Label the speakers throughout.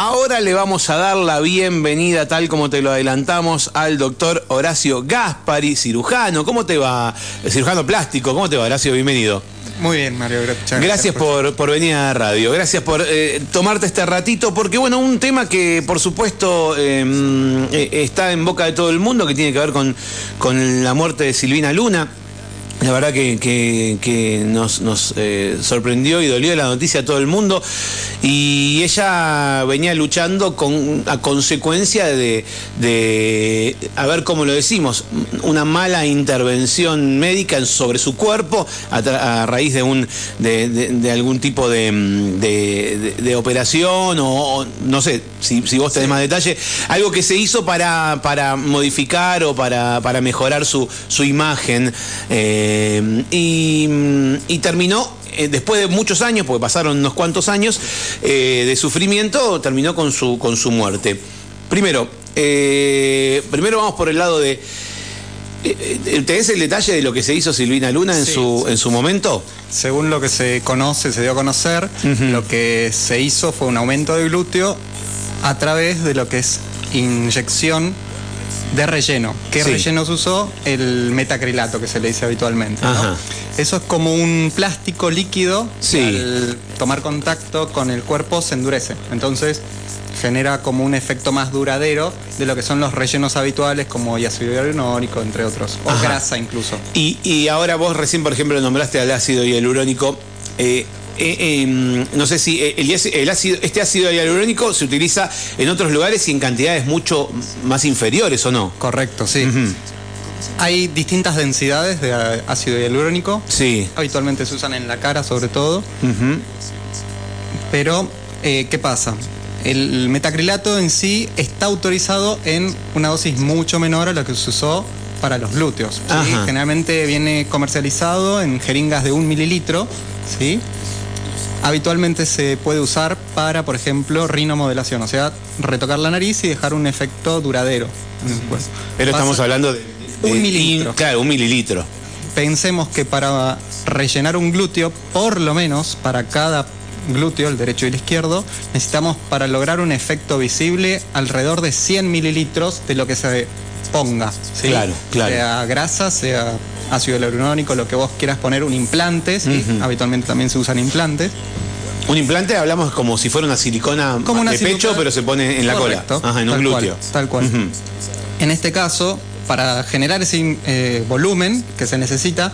Speaker 1: ahora le vamos a dar la bienvenida, tal como te lo adelantamos, al doctor Horacio Gaspari, cirujano. ¿Cómo te va? Cirujano plástico, ¿cómo te va, Horacio? Bienvenido.
Speaker 2: Muy bien, Mario.
Speaker 1: Gracias, gracias por, por, venir a radio. Gracias por eh, tomarte este ratito, porque bueno, un tema que por supuesto em, eh, está en boca de todo el mundo, que tiene que ver con, con la muerte de Silvina Luna. La verdad que, nos, eh, sorprendió y dolió la noticia a todo el mundo. Y ella venía luchando con, a consecuencia de, a ver cómo lo decimos, una mala intervención médica sobre su cuerpo a, raíz de, un, de, algún tipo de, operación o, no sé si, vos tenés más detalle, algo que se hizo para, para modificar o para, para mejorar su, su imagen. Eh, eh, y, terminó eh, después de muchos años, porque pasaron unos cuantos años eh, de sufrimiento, terminó con su, con su muerte. Primero, primero vamos por el lado de. ¿Tenés el detalle de lo que se hizo Silvina Luna en, su, en su momento?
Speaker 2: Según lo que se conoce, se dio a conocer, lo que se hizo fue un aumento de glúteo a través de lo que es inyección de relleno. ¿Qué relleno se usó? El metacrilato que se le dice habitualmente. Eso es como un plástico líquido que al tomar contacto con el cuerpo se endurece. Entonces genera como un efecto más duradero de lo que son los rellenos habituales como ácido hialurónico, entre otros, o grasa incluso.
Speaker 1: Y, y, ahora vos recién, por ejemplo, nombraste al ácido hialurónico. Eh, eh, em, no sé si eh, el, ácido, este ácido hialurónico se utiliza en otros lugares y en cantidades mucho más inferiores, ¿o no?
Speaker 2: Correcto, sí. Hay distintas densidades de ácido hialurónico.
Speaker 1: Sí.
Speaker 2: Habitualmente se usan en la cara, sobre todo. Pero, eh, ¿qué pasa? El metacrilato en sí está autorizado en una dosis mucho menor a la que se usó para los glúteos. Generalmente viene comercializado en jeringas de un mililitro, ¿sí? Habitualmente se puede usar para, por ejemplo, rinomodelación, o sea, retocar la nariz y dejar un efecto duradero.
Speaker 1: Pero estamos hablando de,
Speaker 2: un mililitro.
Speaker 1: claro, un mililitro.
Speaker 2: Pensemos que para rellenar un glúteo, por lo menos para cada glúteo, el derecho y el izquierdo, necesitamos para lograr un efecto visible alrededor de 100 mililitros de lo que se ponga.
Speaker 1: Claro, claro.
Speaker 2: Sea grasa, sea ácido hialurónico, lo que vos quieras poner, un implante, habitualmente también se usan implantes.
Speaker 1: Un implante hablamos como si fuera una silicona de pecho, pero se pone en la cola, en un glúteo.
Speaker 2: tal cual. En este caso, para generar ese eh, volumen que se necesita,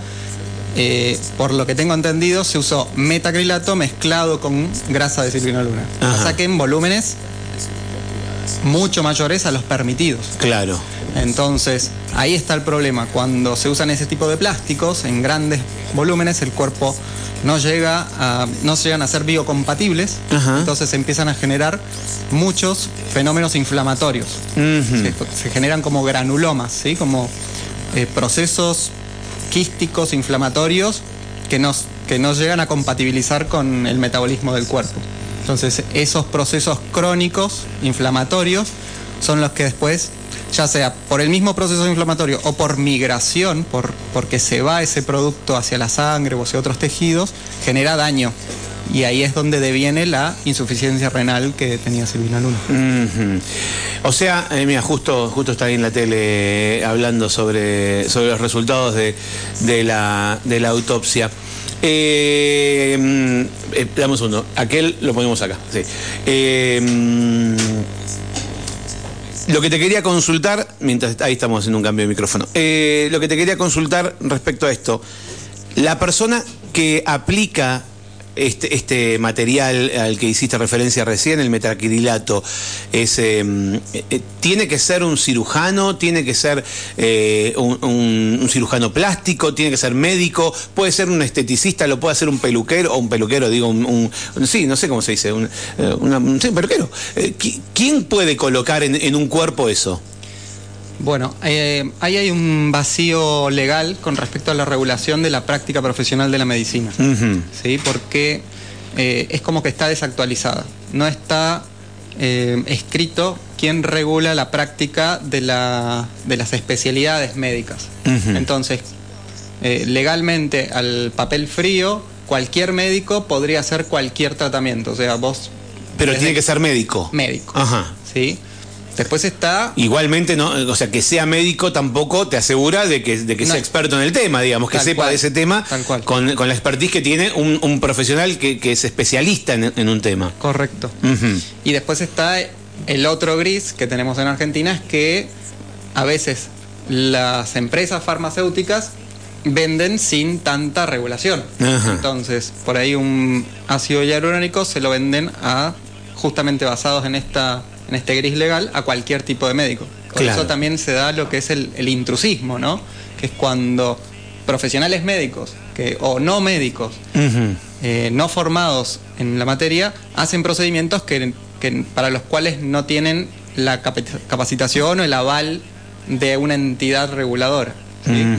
Speaker 2: eh, por lo que tengo entendido, se usó metacrilato mezclado con grasa de silvina luna. O sea que en volúmenes mucho mayores a los permitidos.
Speaker 1: Claro.
Speaker 2: Entonces, ahí está el problema. Cuando se usan ese tipo de plásticos en grandes volúmenes, el cuerpo no llega a, no llegan a ser biocompatibles, entonces se empiezan a generar muchos fenómenos inflamatorios. se, generan como granulomas, ¿sí? como eh, procesos quísticos inflamatorios que, nos, que no llegan a compatibilizar con el metabolismo del cuerpo. Entonces, esos procesos crónicos inflamatorios son los que después ya sea por el mismo proceso inflamatorio o por migración, por, porque se va ese producto hacia la sangre o hacia otros tejidos, genera daño. Y ahí es donde deviene la insuficiencia renal que tenía Silvina Luna.
Speaker 1: O sea, eh, mira, justo, justo está ahí en la tele eh, hablando sobre, sobre los resultados de, la, de la autopsia. Eh, mm, eh. Aquel lo ponemos acá. Sí. Mm, lo que te quería consultar, mientras ahí estamos haciendo un cambio de micrófono, eh, lo que te quería consultar respecto a esto, la persona que aplica este, este, material al que hiciste referencia recién, el metacrilato, es, em, eh, ¿tiene que ser un cirujano? ¿Tiene que ser eh, un, cirujano plástico? ¿Tiene que ser médico? ¿Puede ser un esteticista? ¿Lo puede hacer un peluquero? O un peluquero, digo, un, sí, no sé cómo se dice, un, eh, peluquero. ¿Quién puede colocar en un cuerpo eso?
Speaker 2: Bueno, eh, ahí hay un vacío legal con respecto a la regulación de la práctica profesional de la medicina, ¿sí? porque eh, es como que está desactualizada. No está eh, escrito quién regula la práctica de, la, de las especialidades médicas. Entonces, legalmente al papel frío, cualquier médico podría hacer cualquier tratamiento. O sea, vos
Speaker 1: Pero tiene que ser médico.
Speaker 2: Médico.
Speaker 1: Ajá.
Speaker 2: ¿Sí? Después está.
Speaker 1: Igualmente, no, o sea, que sea médico tampoco te asegura de que, de que sea experto en el tema, digamos, que sepa de ese tema Con, con, la expertise que tiene un, un profesional que, que, es especialista en, en, un tema.
Speaker 2: Correcto. Y después está el otro gris que tenemos en Argentina, es que a veces las empresas farmacéuticas venden sin tanta regulación. Entonces, por ahí un ácido hialurónico se lo venden a justamente basados en esta en este gris legal a cualquier tipo de médico. Por eso también se da lo que es el, intrusismo, ¿no? Que es cuando profesionales médicos que, o no médicos, eh, no formados en la materia, hacen procedimientos que, para los cuales no tienen la capacitación o el aval de una entidad reguladora.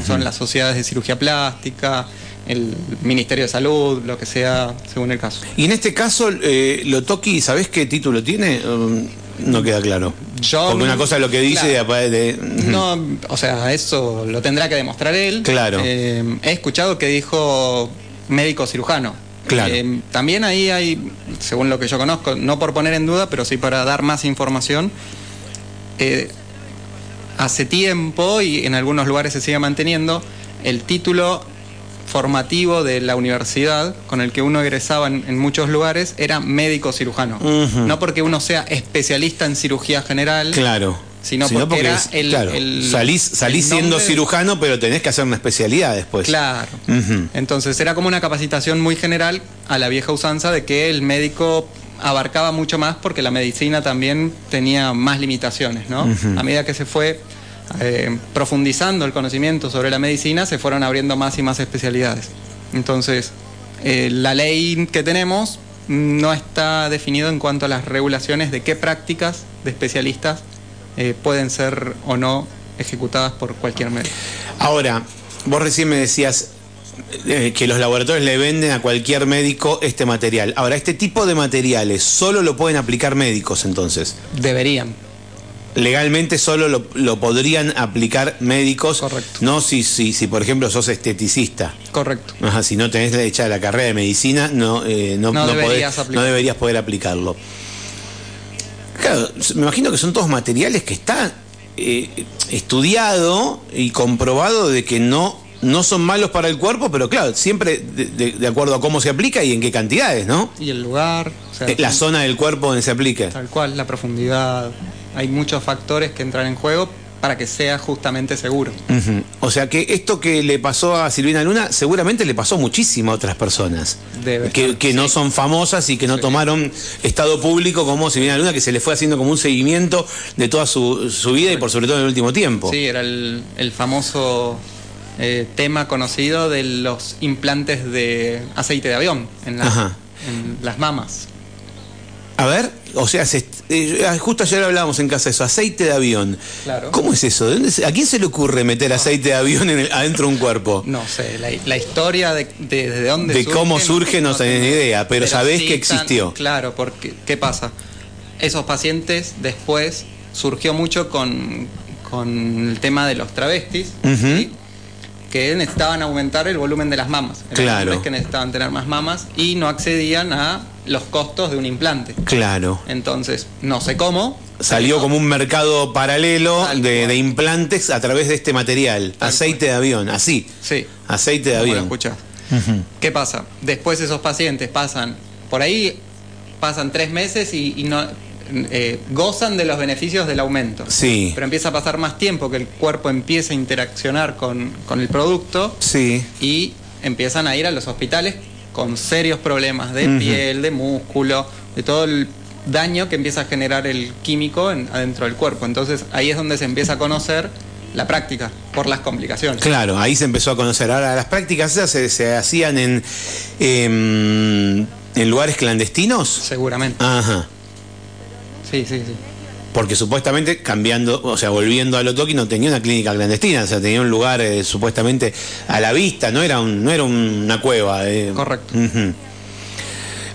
Speaker 2: Son las sociedades de cirugía plástica, el Ministerio de Salud, lo que sea, según el caso.
Speaker 1: Y en este caso, eh, Lotoki, ¿sabés qué título tiene? Um, no queda claro. Porque una cosa es lo que dice de,
Speaker 2: No, o sea, eso lo tendrá que demostrar él.
Speaker 1: Claro.
Speaker 2: Eh, he escuchado que dijo médico cirujano.
Speaker 1: Claro. Eh,
Speaker 2: también ahí hay, según lo que yo conozco, no por poner en duda, pero sí para dar más información. Eh, hace tiempo, y en algunos lugares se sigue manteniendo, el título formativo de la universidad con el que uno egresaba en, muchos lugares era médico cirujano. No porque uno sea especialista en cirugía general.
Speaker 1: Claro.
Speaker 2: Sino, porque, era el,
Speaker 1: salís, siendo cirujano, pero tenés que hacer una especialidad después.
Speaker 2: Claro. Entonces era como una capacitación muy general a la vieja usanza de que el médico abarcaba mucho más porque la medicina también tenía más limitaciones, ¿no? A medida que se fue eh, profundizando el conocimiento sobre la medicina, se fueron abriendo más y más especialidades. Entonces, eh, la ley que tenemos no está definido en cuanto a las regulaciones de qué prácticas de especialistas eh, pueden ser o no ejecutadas por cualquier médico.
Speaker 1: Ahora, vos recién me decías que los laboratorios le venden a cualquier médico este material. Ahora, este tipo de materiales solo lo pueden aplicar médicos entonces.
Speaker 2: Deberían
Speaker 1: legalmente solo lo, podrían aplicar médicos.
Speaker 2: Correcto.
Speaker 1: No si, si, si, por ejemplo, sos esteticista.
Speaker 2: Correcto.
Speaker 1: Ajá, si no tenés hecha la carrera de medicina, no, eh, no, no, deberías poder aplicarlo. Claro, me imagino que son todos materiales que están eh, estudiado y comprobado de que no, no son malos para el cuerpo, pero claro, siempre de, acuerdo a cómo se aplica y en qué cantidades, ¿no?
Speaker 2: Y el lugar.
Speaker 1: Eh, la zona del cuerpo donde se aplica.
Speaker 2: Tal cual, la profundidad hay muchos factores que entran en juego para que sea justamente seguro.
Speaker 1: O sea que esto que le pasó a Silvina Luna seguramente le pasó muchísimo a otras personas que, no son famosas y que no tomaron estado público como Silvina Luna, que se le fue haciendo como un seguimiento de toda su, vida y por sobre todo en el último tiempo.
Speaker 2: Sí, era el, famoso eh, tema conocido de los implantes de aceite de avión en, en las mamas.
Speaker 1: A ver, o sea, eh, ah, justo ayer hablábamos en casa de eso, aceite de avión.
Speaker 2: Claro.
Speaker 1: ¿Cómo es eso? ¿A quién se le ocurre meter aceite de avión adentro de un cuerpo?
Speaker 2: No sé, la, historia de, de, dónde
Speaker 1: De cómo surge no, tenés ni idea, pero, sabés que existió.
Speaker 2: claro, porque ¿qué pasa? Esos pacientes después surgió mucho con, el tema de los travestis, que necesitaban aumentar el volumen de las mamas.
Speaker 1: claro.
Speaker 2: que necesitaban tener más mamas y no accedían a los costos de un implante.
Speaker 1: Claro.
Speaker 2: Entonces, no sé cómo.
Speaker 1: Salió como un mercado paralelo de, implantes a través de este material. aceite de avión, así.
Speaker 2: Sí.
Speaker 1: Aceite de avión.
Speaker 2: escucha. ¿Qué pasa? Después esos pacientes pasan, por ahí pasan tres meses y, no, eh, gozan de los beneficios del aumento.
Speaker 1: Sí.
Speaker 2: Pero empieza a pasar más tiempo que el cuerpo empieza a interaccionar con, con el producto.
Speaker 1: Sí.
Speaker 2: Y empiezan a ir a los hospitales con serios problemas de piel, de músculo, de todo el daño que empieza a generar el químico adentro del cuerpo. Entonces ahí es donde se empieza a conocer la práctica por las complicaciones.
Speaker 1: Claro, ahí se empezó a conocer. Ahora, las prácticas se, se hacían en, em, en lugares clandestinos.
Speaker 2: Seguramente.
Speaker 1: Ajá.
Speaker 2: Sí, sí, sí
Speaker 1: porque supuestamente cambiando, o sea, volviendo a Lotoki no tenía una clínica clandestina, o sea, tenía un lugar eh, supuestamente a la vista, no era, un, no era una cueva.
Speaker 2: Eh. Correcto.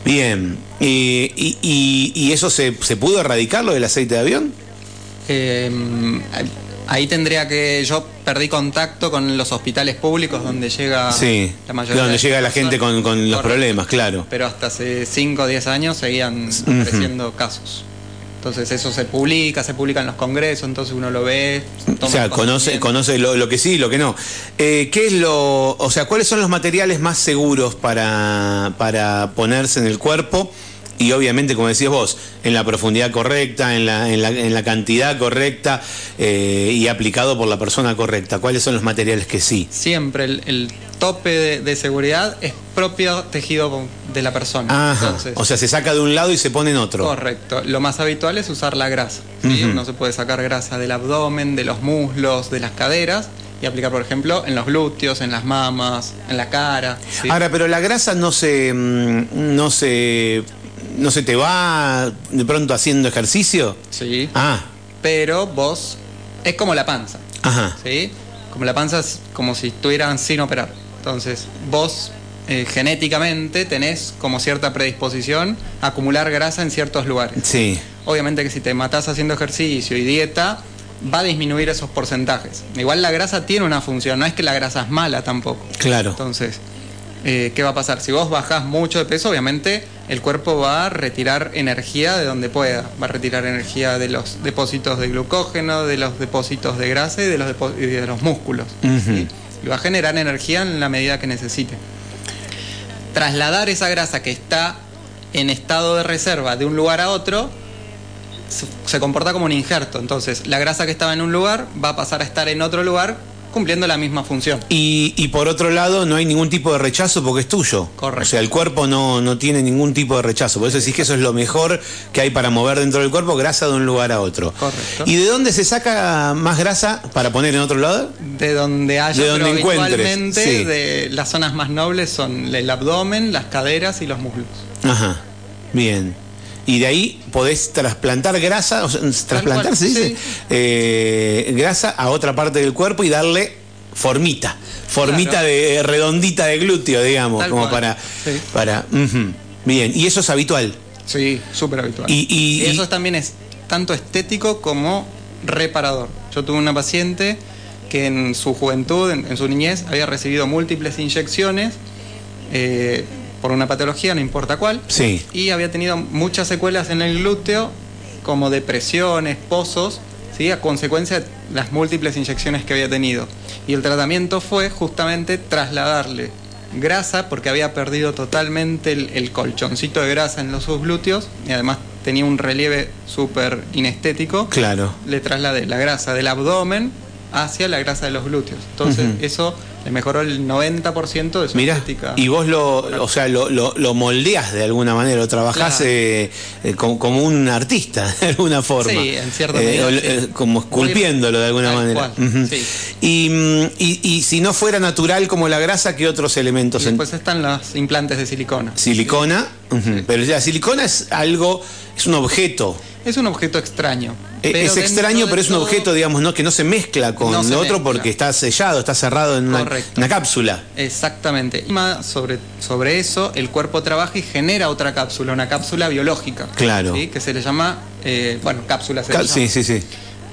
Speaker 1: Bien, ¿Y, eso se, pudo erradicar, lo del aceite de avión?
Speaker 2: Em, Ahí tendría que. Yo perdí contacto con los hospitales públicos donde llega
Speaker 1: sí,
Speaker 2: la mayoría.
Speaker 1: Donde llega la gente con, los problemas, claro.
Speaker 2: Pero hasta hace 5 o 10 años seguían apareciendo casos. Entonces eso se publica, se publica en los congresos, entonces uno lo ve.
Speaker 1: O sea, conoce, conoce lo, que sí y lo que no. Eh, ¿Qué es lo, o sea, cuáles son los materiales más seguros para, para ponerse en el cuerpo? Y obviamente, como decías vos, en la profundidad correcta, en la, en la, en la cantidad correcta eh, y aplicado por la persona correcta. ¿Cuáles son los materiales que sí?
Speaker 2: Siempre el, tope de, seguridad es propio tejido de la persona.
Speaker 1: o sea, se saca de un lado y se pone en otro.
Speaker 2: Correcto. Lo más habitual es usar la grasa. Uno se puede sacar grasa del abdomen, de los muslos, de las caderas y aplicar, por ejemplo, en los glúteos, en las mamas, en la cara.
Speaker 1: Ahora, pero la grasa no se, mm, no se ¿No se te va de pronto haciendo ejercicio?
Speaker 2: Sí.
Speaker 1: Ah.
Speaker 2: Pero vos es como la panza.
Speaker 1: Ajá.
Speaker 2: ¿Sí? Como la panza es como si estuvieran sin operar. Entonces, vos eh, genéticamente tenés como cierta predisposición a acumular grasa en ciertos lugares.
Speaker 1: Sí.
Speaker 2: Obviamente que si te matás haciendo ejercicio y dieta, va a disminuir esos porcentajes. Igual la grasa tiene una función, no es que la grasa es mala tampoco.
Speaker 1: Claro.
Speaker 2: Entonces, eh, ¿qué va a pasar? Si vos bajás mucho de peso, obviamente el cuerpo va a retirar energía de donde pueda. Va a retirar energía de los depósitos de glucógeno, de los depósitos de grasa y de los, de los músculos. Y va a generar energía en la medida que necesite. Trasladar esa grasa que está en estado de reserva de un lugar a otro se comporta como un injerto. Entonces, la grasa que estaba en un lugar va a pasar a estar en otro lugar cumpliendo la misma función.
Speaker 1: Y, por otro lado, no hay ningún tipo de rechazo porque es tuyo.
Speaker 2: Correcto.
Speaker 1: O sea, el cuerpo no, no tiene ningún tipo de rechazo. Por eso decís que eso es lo mejor que hay para mover dentro del cuerpo, grasa de un lugar a otro.
Speaker 2: Correcto.
Speaker 1: ¿Y de dónde se saca más grasa para poner en otro lado?
Speaker 2: De donde haya,
Speaker 1: de donde
Speaker 2: pero de las zonas más nobles son el abdomen, las caderas y los muslos.
Speaker 1: Ajá, bien y de ahí podés trasplantar grasa, o sea, trasplantar se dice, eh, grasa a otra parte del cuerpo y darle formita, formita de redondita de glúteo, digamos, como para, para, bien, y eso es habitual.
Speaker 2: Sí, súper habitual.
Speaker 1: Y,
Speaker 2: eso también es tanto estético como reparador. Yo tuve una paciente que en su juventud, en, su niñez, había recibido múltiples inyecciones. Eh, por una patología, no importa cuál.
Speaker 1: Sí.
Speaker 2: Y había tenido muchas secuelas en el glúteo, como depresiones, pozos, ¿sí? a consecuencia de las múltiples inyecciones que había tenido. Y el tratamiento fue justamente trasladarle grasa, porque había perdido totalmente el, colchoncito de grasa en los subglúteos, y además tenía un relieve súper inestético.
Speaker 1: Claro.
Speaker 2: Le trasladé la grasa del abdomen hacia la grasa de los glúteos. Entonces, eso le mejoró el 90% de su
Speaker 1: Mira, Y vos lo, o sea, lo, lo, moldeás de alguna manera, lo trabajás eh, eh, como, un artista, de alguna forma.
Speaker 2: Sí, en cierta eh,
Speaker 1: medida. Como esculpiéndolo de alguna manera. y, y, si no fuera natural como la grasa, ¿qué otros elementos?
Speaker 2: Después están los implantes de silicona.
Speaker 1: Silicona, pero la silicona es algo, es un objeto.
Speaker 2: Es un objeto extraño.
Speaker 1: Eh, es extraño, pero es un objeto, digamos, ¿no? que no se mezcla con lo otro porque está sellado, está cerrado en una, cápsula.
Speaker 2: Exactamente. Y sobre, sobre eso, el cuerpo trabaja y genera otra cápsula, una cápsula biológica.
Speaker 1: Claro.
Speaker 2: Que se le llama, eh, bueno, cápsula se
Speaker 1: Sí, sí, sí.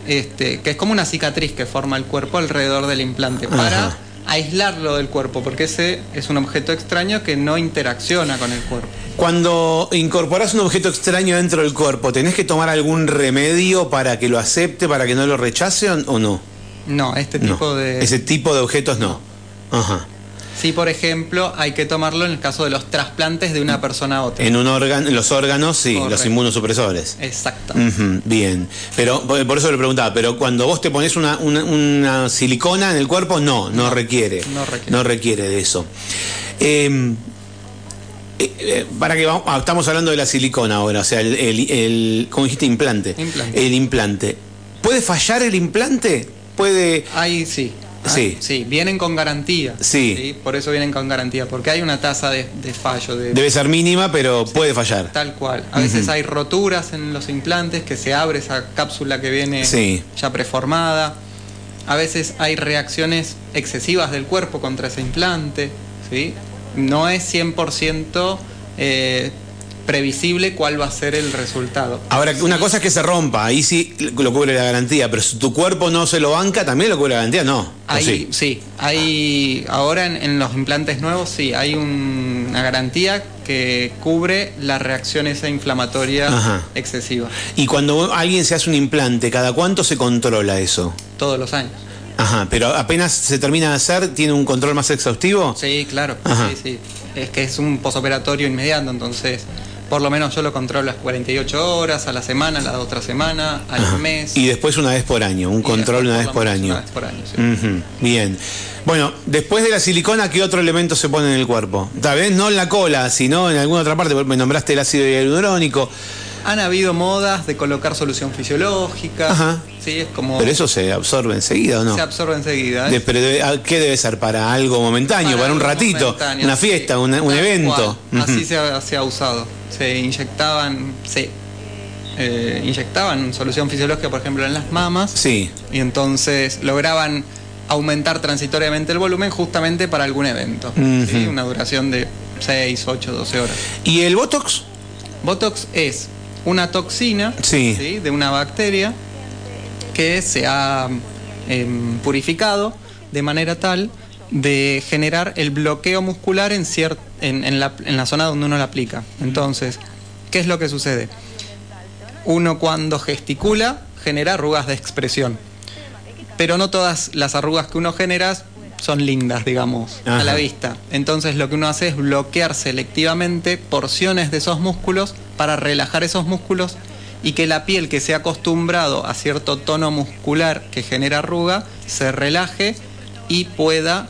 Speaker 2: Este, que es como una cicatriz que forma el cuerpo alrededor del implante para aislarlo del cuerpo, porque ese es un objeto extraño que no interacciona con el cuerpo.
Speaker 1: Cuando incorporas un objeto extraño dentro del cuerpo, ¿tenés que tomar algún remedio para que lo acepte, para que no lo rechace o no?
Speaker 2: No, este tipo de...
Speaker 1: Ese tipo de objetos no. Ajá.
Speaker 2: Sí, por ejemplo, hay que tomarlo en el caso de los trasplantes de una persona a otra.
Speaker 1: En un órgano, los órganos, sí, los inmunosupresores.
Speaker 2: Exacto.
Speaker 1: bien. Pero por eso le preguntaba, pero cuando vos te pones una, silicona en el cuerpo, no, no, requiere.
Speaker 2: No requiere.
Speaker 1: No requiere de eso. Em, eh, eh, para que vamos, ah, estamos hablando de la silicona ahora, o sea, el, el, ¿cómo dijiste? Implante.
Speaker 2: implante.
Speaker 1: El implante. ¿Puede fallar el implante? Puede.
Speaker 2: Ahí sí.
Speaker 1: Ah, sí.
Speaker 2: Sí, vienen con garantía.
Speaker 1: Sí.
Speaker 2: Por eso vienen con garantía, porque hay una tasa de, fallo. De,
Speaker 1: Debe ser mínima, pero puede fallar.
Speaker 2: Tal cual. A veces hay roturas en los implantes, que se abre esa cápsula que viene ya preformada. A veces hay reacciones excesivas del cuerpo contra ese implante. ¿sí? No es 100% eh, previsible cuál va a ser el resultado.
Speaker 1: Ahora, una cosa es que se rompa, ahí sí lo cubre la garantía, pero si tu cuerpo no se lo banca, también lo cubre la garantía, no.
Speaker 2: Sí? sí, hay ahora en, los implantes nuevos sí, hay una garantía que cubre la reacción esa inflamatoria excesiva.
Speaker 1: Y cuando alguien se hace un implante, ¿cada cuánto se controla eso?
Speaker 2: Todos los años.
Speaker 1: Ajá, pero apenas se termina de hacer, ¿tiene un control más exhaustivo?
Speaker 2: Sí, claro. Sí, sí. Es que es un posoperatorio inmediato, entonces por lo menos yo lo controlo las 48 horas, a la semana, a la otra semana, al mes.
Speaker 1: Y después una vez por año, un control una vez por año.
Speaker 2: Una vez por año, sí.
Speaker 1: Bien. Bueno, después de la silicona, ¿qué otro elemento se pone en el cuerpo? Tal vez no en la cola, sino en alguna otra parte, me nombraste el ácido hialurónico.
Speaker 2: Han habido modas de colocar solución fisiológica. Ajá. Sí, es como...
Speaker 1: Pero eso se absorbe enseguida, ¿o no?
Speaker 2: Se absorbe enseguida. ¿eh?
Speaker 1: pero ¿qué debe ser? ¿Para algo momentáneo? ¿Para, un ratito? Una fiesta? Un, evento?
Speaker 2: Así se ha, usado. Se inyectaban... Se eh, inyectaban solución fisiológica, por ejemplo, en las mamas.
Speaker 1: Sí.
Speaker 2: Y entonces lograban aumentar transitoriamente el volumen justamente para algún evento. Una duración de 6, 8, 12 horas.
Speaker 1: ¿Y el Botox?
Speaker 2: Botox es una toxina de una bacteria que se ha em, purificado de manera tal de generar el bloqueo muscular en, en, la, en la zona donde uno la aplica. Entonces, ¿qué es lo que sucede? Uno cuando gesticula genera arrugas de expresión, pero no todas las arrugas que uno genera son lindas, digamos, a la vista. Entonces lo que uno hace es bloquear selectivamente porciones de esos músculos para relajar esos músculos y que la piel que se ha acostumbrado a cierto tono muscular que genera arruga se relaje y pueda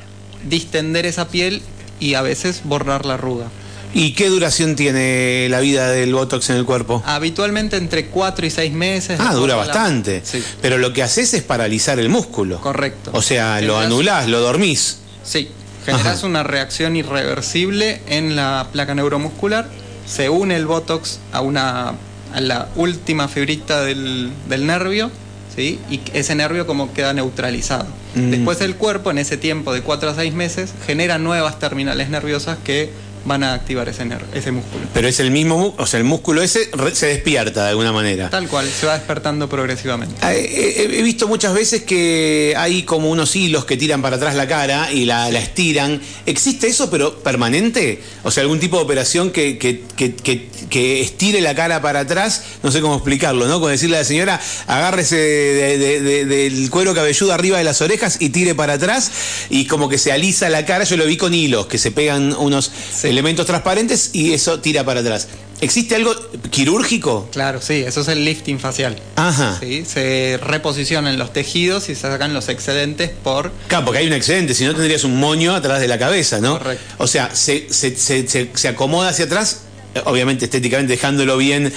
Speaker 2: distender esa piel y a veces borrar la arruga.
Speaker 1: ¿Y qué duración tiene la vida del Botox en el cuerpo?
Speaker 2: Habitualmente entre 4 y 6 meses.
Speaker 1: Ah, dura bastante. Pero lo que haces es paralizar el músculo.
Speaker 2: Correcto.
Speaker 1: O sea, lo anulás, lo dormís.
Speaker 2: Sí, generas una reacción irreversible en la placa neuromuscular, se une el Botox a, una, a la última fibrita del, nervio, ¿sí? y ese nervio como queda neutralizado. Mm. Después el cuerpo, en ese tiempo de 4 a 6 meses, genera nuevas terminales nerviosas que van a activar ese, ese músculo.
Speaker 1: Pero es el mismo, o sea, el músculo ese se despierta de alguna manera.
Speaker 2: Tal cual, se va despertando progresivamente.
Speaker 1: Ah, he, visto muchas veces que hay como unos hilos que tiran para atrás la cara y la, estiran. ¿Existe eso, pero permanente? O sea, algún tipo de operación que, que, estire la cara para atrás, no sé cómo explicarlo, ¿no? Con decirle a la señora, agárrese del cuero cabelludo arriba de las orejas y tire para atrás y como que se alisa la cara. Yo lo vi con hilos, que se pegan unos elementos transparentes y eso tira para atrás. ¿Existe algo quirúrgico?
Speaker 2: Claro, sí, eso es el lifting facial.
Speaker 1: Ajá.
Speaker 2: ¿sí? Se reposicionan los tejidos y se sacan los excedentes por...
Speaker 1: Claro, porque hay un excedente, si no tendrías un moño atrás de la cabeza, ¿no?
Speaker 2: Correcto.
Speaker 1: O sea, se, se, acomoda hacia atrás, obviamente estéticamente dejándolo bien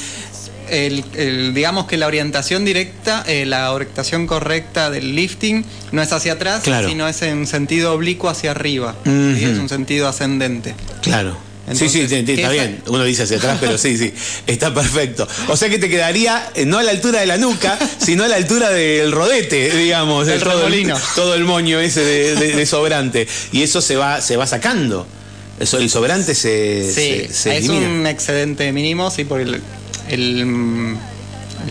Speaker 2: el, digamos que la orientación directa, eh, la orientación correcta del lifting no es hacia atrás, sino es en sentido oblicuo hacia arriba. Es un sentido ascendente.
Speaker 1: Claro. sí, sí, está bien. Uno dice hacia atrás, pero sí, sí, está perfecto. O sea que te quedaría eh, no a la altura de la nuca, sino a la altura del rodete, digamos,
Speaker 2: el
Speaker 1: todo,
Speaker 2: el,
Speaker 1: todo el moño ese de, sobrante. Y eso se va, se va sacando. Eso, el sobrante se,
Speaker 2: sí, es un excedente mínimo, sí, el, el,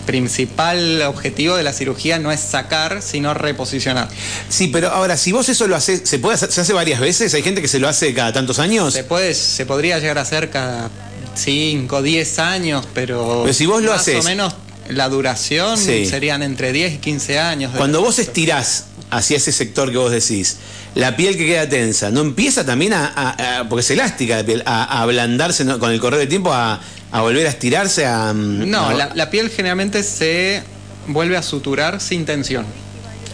Speaker 2: principal objetivo de la cirugía no es sacar, sino reposicionar.
Speaker 1: Sí, pero ahora, si vos eso lo haces, ¿se puede hacer, se hace varias veces? ¿Hay gente que se lo hace cada tantos años?
Speaker 2: Se puede, se podría llegar a hacer cada 5, 10 años, pero,
Speaker 1: si vos lo más o
Speaker 2: menos la duración serían entre 10 y 15 años.
Speaker 1: Cuando vos estirás hacia ese sector que vos decís, la piel que queda tensa, ¿no empieza también a, porque es elástica la piel, a, ablandarse con el correr del tiempo, a, volver a estirarse a...
Speaker 2: Mm, no, La, piel generalmente se vuelve a suturar sin tensión.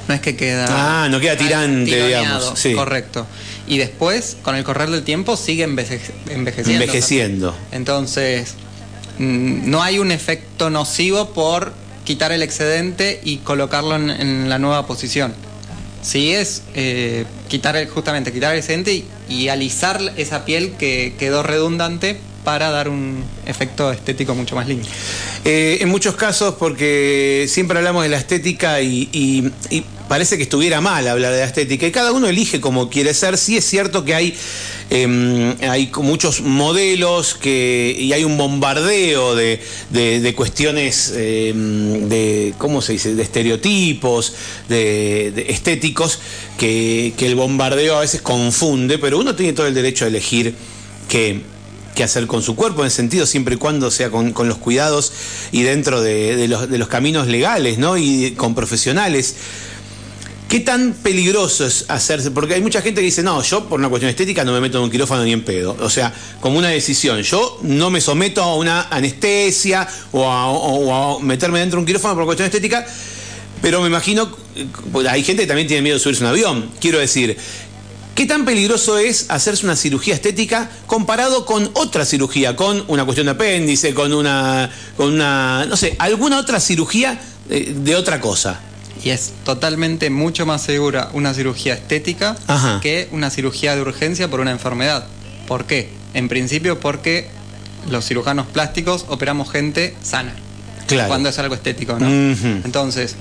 Speaker 2: No es que queda...
Speaker 1: Ah, no queda tirante, digamos. Sí.
Speaker 2: Correcto. Y después, con el correr del tiempo, sigue envejeciendo.
Speaker 1: Envejeciendo.
Speaker 2: Entonces, mm, no hay un efecto nocivo por quitar el excedente y colocarlo en, la nueva posición. Sí es eh, quitar justamente quitar el excedente y, y alisar esa piel que quedó redundante para dar un efecto estético mucho más lindo.
Speaker 1: Eh, en muchos casos, porque siempre hablamos de la estética y, parece que estuviera mal hablar de estética y cada uno elige como quiere ser. Sí es cierto que hay, em, hay muchos modelos que, y hay un bombardeo de, cuestiones em, de, ¿cómo se dice?, de estereotipos, de, estéticos, que, el bombardeo a veces confunde, pero uno tiene todo el derecho a elegir qué, hacer con su cuerpo, en sentido siempre y cuando sea con, los cuidados y dentro de, los, de los caminos legales, ¿no? Y con profesionales. ¿Qué tan peligroso es hacerse? Porque hay mucha gente que dice, no, yo por una cuestión estética no me meto en un quirófano ni en pedo. O sea, como una decisión. Yo no me someto a una anestesia o a, meterme dentro de un quirófano por cuestión estética, pero me imagino, pues, hay gente que también tiene miedo de subirse a un avión. Quiero decir, ¿Qué tan peligroso es hacerse una cirugía estética comparado con otra cirugía, con una cuestión de apéndice, con una, con una no sé, alguna otra cirugía de, de otra cosa?
Speaker 2: Y es totalmente mucho más segura una cirugía estética que una cirugía de urgencia por una enfermedad. ¿Por qué? En principio porque los cirujanos plásticos operamos gente sana. Claro. Cuando es algo estético, ¿no? Entonces,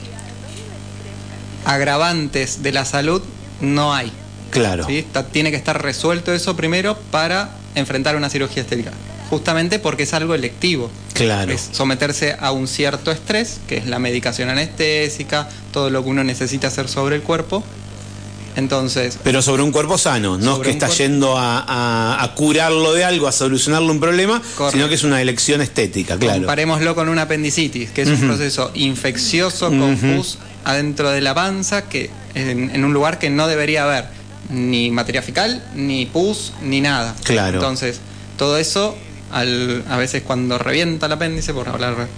Speaker 2: agravantes de la salud no hay.
Speaker 1: Claro.
Speaker 2: tiene que estar resuelto eso primero para enfrentar una cirugía estética justamente porque es algo electivo.
Speaker 1: Claro.
Speaker 2: Es someterse a un cierto estrés, que es la medicación anestésica, todo lo que uno necesita hacer sobre el cuerpo. Entonces.
Speaker 1: Pero sobre un cuerpo sano, no es que está yendo a, curarlo de algo, a solucionarle un problema, sino que es una elección estética, claro.
Speaker 2: Comparémoslo con una apendicitis, que es un proceso infeccioso, confuso, adentro de la panza, que en, un lugar que no debería haber ni materia fecal, ni pus, ni nada.
Speaker 1: Claro.
Speaker 2: Entonces, todo eso a veces cuando revienta el apéndice, por hablar.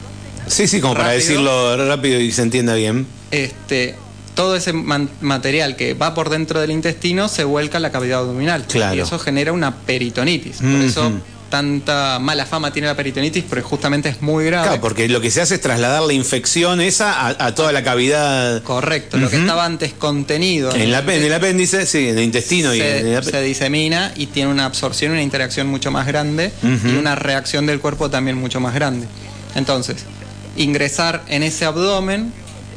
Speaker 1: Sí, sí, como para decirlo rápido y se entienda bien.
Speaker 2: Este, todo ese material que va por dentro del intestino se vuelca a la cavidad abdominal.
Speaker 1: Claro.
Speaker 2: Y eso genera una peritonitis. Por eso tanta mala fama tiene la peritonitis, porque justamente es muy grave.
Speaker 1: Claro, porque lo que se hace es trasladar la infección esa a, toda la cavidad.
Speaker 2: Correcto, lo que estaba antes contenido.
Speaker 1: En, la, el apéndice, sí, en el intestino.
Speaker 2: Se,
Speaker 1: y
Speaker 2: en se disemina y tiene una absorción, una interacción mucho más grande y una reacción del cuerpo también mucho más grande. Entonces, ingresar en ese abdomen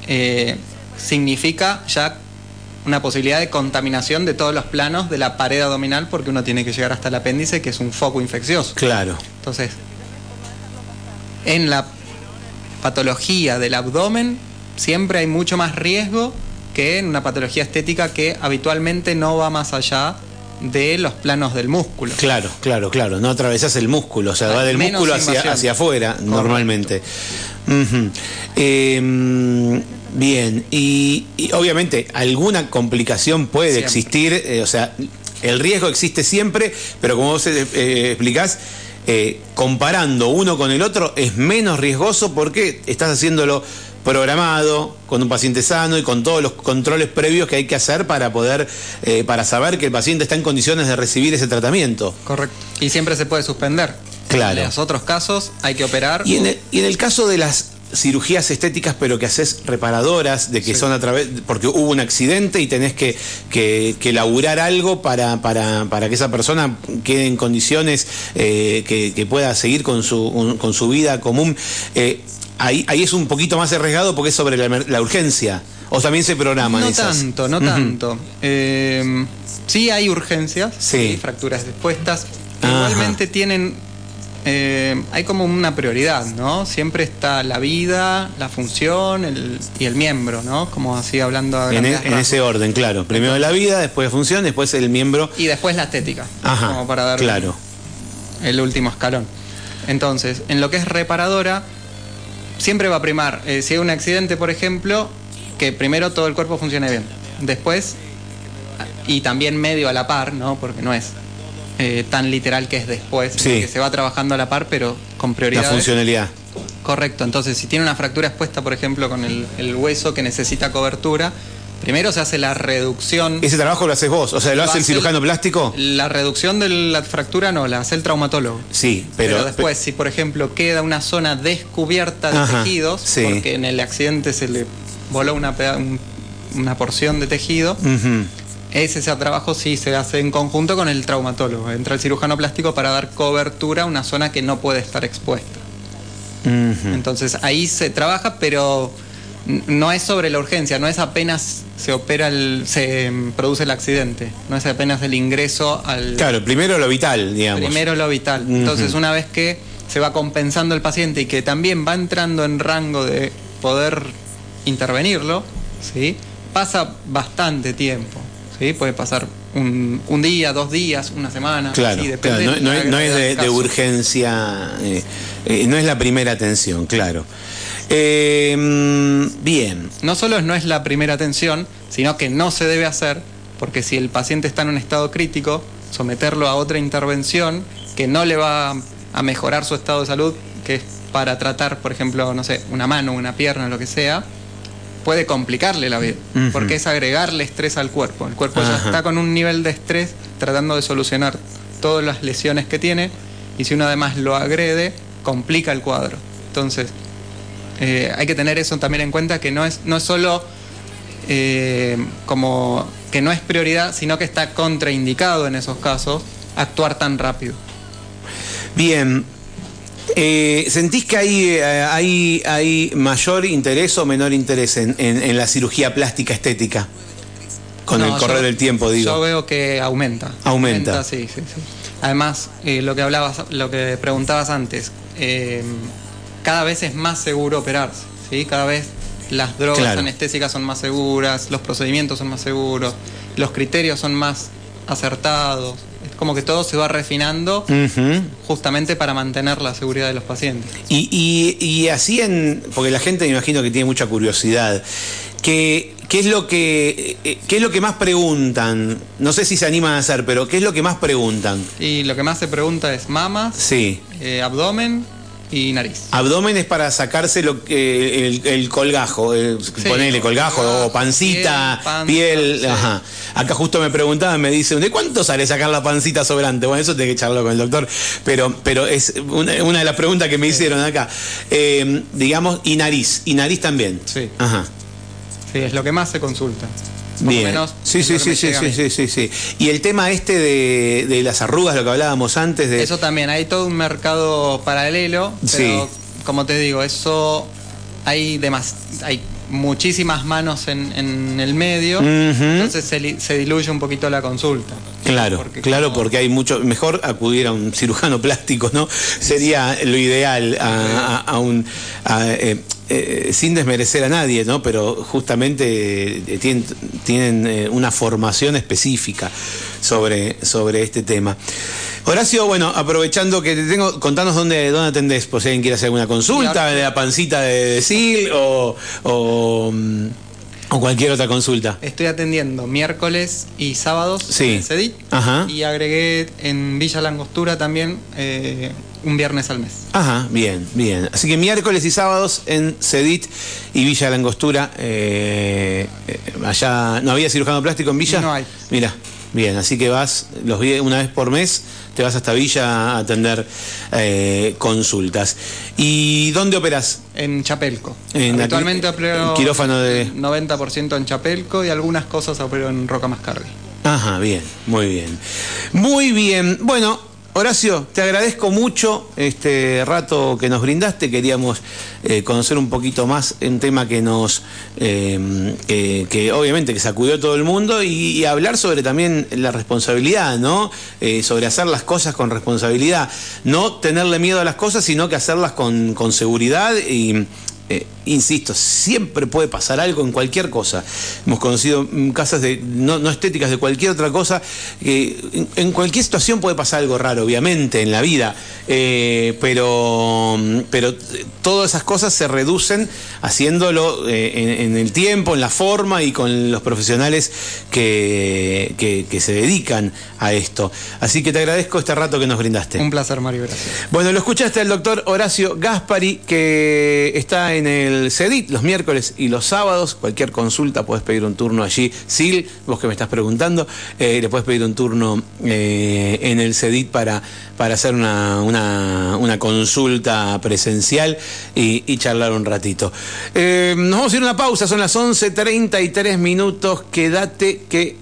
Speaker 2: eh, significa ya una posibilidad de contaminación de todos los planos de la pared abdominal porque uno tiene que llegar hasta el apéndice que es un foco infeccioso.
Speaker 1: Claro.
Speaker 2: Entonces, en la patología del abdomen siempre hay mucho más riesgo que en una patología estética que habitualmente no va más allá de los planos del músculo.
Speaker 1: Claro, claro, claro. No atravesas el músculo, o sea, va del músculo hacia, hacia afuera normalmente. Bien, y, obviamente alguna complicación puede existir, eh, o sea, el riesgo existe siempre, pero como vos eh, explicás, eh, comparando uno con el otro es menos riesgoso porque estás haciéndolo programado, con un paciente sano y con todos los controles previos que hay que hacer para poder, para saber que el paciente está en condiciones de recibir ese tratamiento.
Speaker 2: Correcto. Y siempre se puede suspender.
Speaker 1: Claro. En
Speaker 2: los otros casos hay que operar.
Speaker 1: Y y en el caso de las cirugías estéticas, pero que haces reparadoras, de que son a través, porque hubo un accidente y tenés que, que, laburar algo para, para, para, que esa persona quede en condiciones eh, que, pueda seguir con su, con su vida común. Eh, ahí, ahí es un poquito más arriesgado porque es sobre la, urgencia. ¿O también se programan
Speaker 2: no tanto, no tanto. Eh, sí hay urgencias, sí. fracturas expuestas. Igualmente tienen eh, hay como una prioridad, ¿no? Siempre está la vida, la función y el miembro, ¿no? Como así hablando
Speaker 1: en, e, en ese orden, claro. Primero la vida, después la función, después el miembro.
Speaker 2: Y después la estética.
Speaker 1: Ajá, como para dar claro.
Speaker 2: el último escalón. Entonces, en lo que es reparadora, siempre va a primar, eh, si hay un accidente, por ejemplo, que primero todo el cuerpo funcione bien. Después, y también medio a la par, ¿no? Porque no es eh, tan literal que es después, que se va trabajando a la par, pero con prioridad.
Speaker 1: La funcionalidad.
Speaker 2: Correcto, entonces si tiene una fractura expuesta, por ejemplo, con el, hueso que necesita cobertura, Primero se hace la reducción.
Speaker 1: ¿Ese trabajo lo haces vos? O sea, ¿lo, hace el cirujano plástico?
Speaker 2: La reducción de la fractura no, la hace el traumatólogo.
Speaker 1: Sí, pero.
Speaker 2: después, si por ejemplo queda una zona descubierta de tejidos, porque en el accidente se le voló una, una porción de tejido, ese, trabajo sí se hace en conjunto con el traumatólogo. Entra el cirujano plástico para dar cobertura a una zona que no puede estar expuesta. Entonces ahí se trabaja, pero no es sobre la urgencia, no es apenas se opera, el, se produce el accidente, no es apenas el ingreso al...
Speaker 1: Claro, primero lo vital, digamos.
Speaker 2: Primero lo vital. Entonces, una vez que se va compensando el paciente y que también va entrando en rango de poder intervenirlo, ¿sí? pasa bastante tiempo. ¿Sí? Puede pasar un, día, dos días, una semana.
Speaker 1: Claro, No, es de, urgencia, eh, eh, no es la primera atención, claro. Eh, bien.
Speaker 2: No solo no es la primera atención, sino que no se debe hacer, porque si el paciente está en un estado crítico, someterlo a otra intervención que no le va a mejorar su estado de salud, que es para tratar, por ejemplo, no sé, una mano, una pierna, lo que sea, puede complicarle la vida, porque es agregarle estrés al cuerpo. El cuerpo ya está con un nivel de estrés tratando de solucionar todas las lesiones que tiene, y si uno además lo agrede, complica el cuadro. Entonces, eh, hay que tener eso también en cuenta, que no es, no es solo eh, como que no es prioridad, sino que está contraindicado en esos casos actuar tan rápido.
Speaker 1: Bien, eh, ¿Sentís que hay, eh, hay, hay, mayor interés o menor interés en, la cirugía plástica estética? Con el correr del tiempo, digo.
Speaker 2: Yo veo que aumenta.
Speaker 1: Aumenta.
Speaker 2: sí, sí, sí. Además, eh, lo que hablabas, lo que preguntabas antes, cada vez es más seguro operarse, ¿sí? Cada vez las drogas anestésicas son más seguras, los procedimientos son más seguros, los criterios son más acertados como que todo se va refinando justamente para mantener la seguridad de los pacientes.
Speaker 1: Y, así en, porque la gente me imagino que tiene mucha curiosidad, ¿qué, qué, es lo que, eh, ¿qué es lo que más preguntan? No sé si se animan a hacer, pero ¿qué es lo que más preguntan?
Speaker 2: Y lo que más se pregunta es mamas,
Speaker 1: sí.
Speaker 2: Eh, abdomen y nariz.
Speaker 1: Abdomen es para sacarse lo que el, colgajo, eh, ponerle colgajo o pancita, piel. ajá. Acá justo me preguntaban, me dicen, ¿de cuánto sale sacar la pancita sobrante? Bueno, eso tiene que charlarlo con el doctor, pero, pero es una, de las preguntas que me hicieron acá. Eh, digamos, y nariz, y nariz también.
Speaker 2: Sí. Ajá. Sí, es lo que más se consulta.
Speaker 1: Bien. sí, sí, sí, sí, sí, sí, sí, Y el tema este de, las arrugas, lo que hablábamos antes de...
Speaker 2: Eso también, hay todo un mercado paralelo, pero como te digo, eso hay, demas, hay muchísimas manos en, el medio, entonces se, diluye un poquito la consulta.
Speaker 1: Claro, claro, porque hay mucho, mejor acudir a un cirujano plástico, ¿no? Sería lo ideal a, un... Eh, eh, sin desmerecer a nadie, ¿no? Pero justamente eh, tienen, una formación específica sobre, sobre este tema. Horacio, bueno, aprovechando que te tengo, contanos dónde, dónde atendés, por si alguien quiere hacer alguna consulta, de la pancita de, Sil o, o, cualquier otra consulta.
Speaker 2: Estoy atendiendo miércoles y sábados
Speaker 1: sí. en Ajá.
Speaker 2: y agregué en Villa Langostura también eh, un viernes al mes.
Speaker 1: Ajá, bien, bien. Así que miércoles y sábados en Cedit y Villa Langostura. Eh, eh, allá, ¿no había cirujano plástico en Villa?
Speaker 2: No hay.
Speaker 1: Mira, bien, así que vas los una vez por mes te vas hasta Villa a atender eh, consultas. ¿Y dónde operas?
Speaker 2: En Chapelco. Actualmente opero
Speaker 1: quirófano de
Speaker 2: 90% en Chapelco y algunas cosas opero en Roca Mascardi.
Speaker 1: Ajá, bien, muy bien. Muy bien. Bueno, Horacio, te agradezco mucho este rato que nos brindaste. Queríamos eh, conocer un poquito más un tema que nos, em, que, obviamente que sacudió a todo el mundo y, hablar sobre también la responsabilidad, ¿no? Eh, sobre hacer las cosas con responsabilidad. No tenerle miedo a las cosas, sino que hacerlas con, con seguridad y eh, insisto, siempre puede pasar algo en cualquier cosa. Hemos conocido casas de, no, estéticas de cualquier otra cosa, que en, cualquier situación puede pasar algo raro, obviamente, en la vida, eh, pero, pero todas esas cosas se reducen haciéndolo eh, en, el tiempo, en la forma y con los profesionales que, que, se dedican a esto. Así que te agradezco este rato que nos brindaste.
Speaker 2: Un placer, Mario, gracias.
Speaker 1: Bueno, lo escuchaste al doctor Horacio Gaspari, que está en el el CEDIT los miércoles y los sábados. Cualquier consulta puedes pedir un turno allí. Sil, vos que me estás preguntando, eh, le puedes pedir un turno eh, en el CEDIT para, para hacer una, una, consulta presencial y, charlar un ratito. Eh, nos vamos a ir a una pausa, son las 11.33 minutos. Quédate que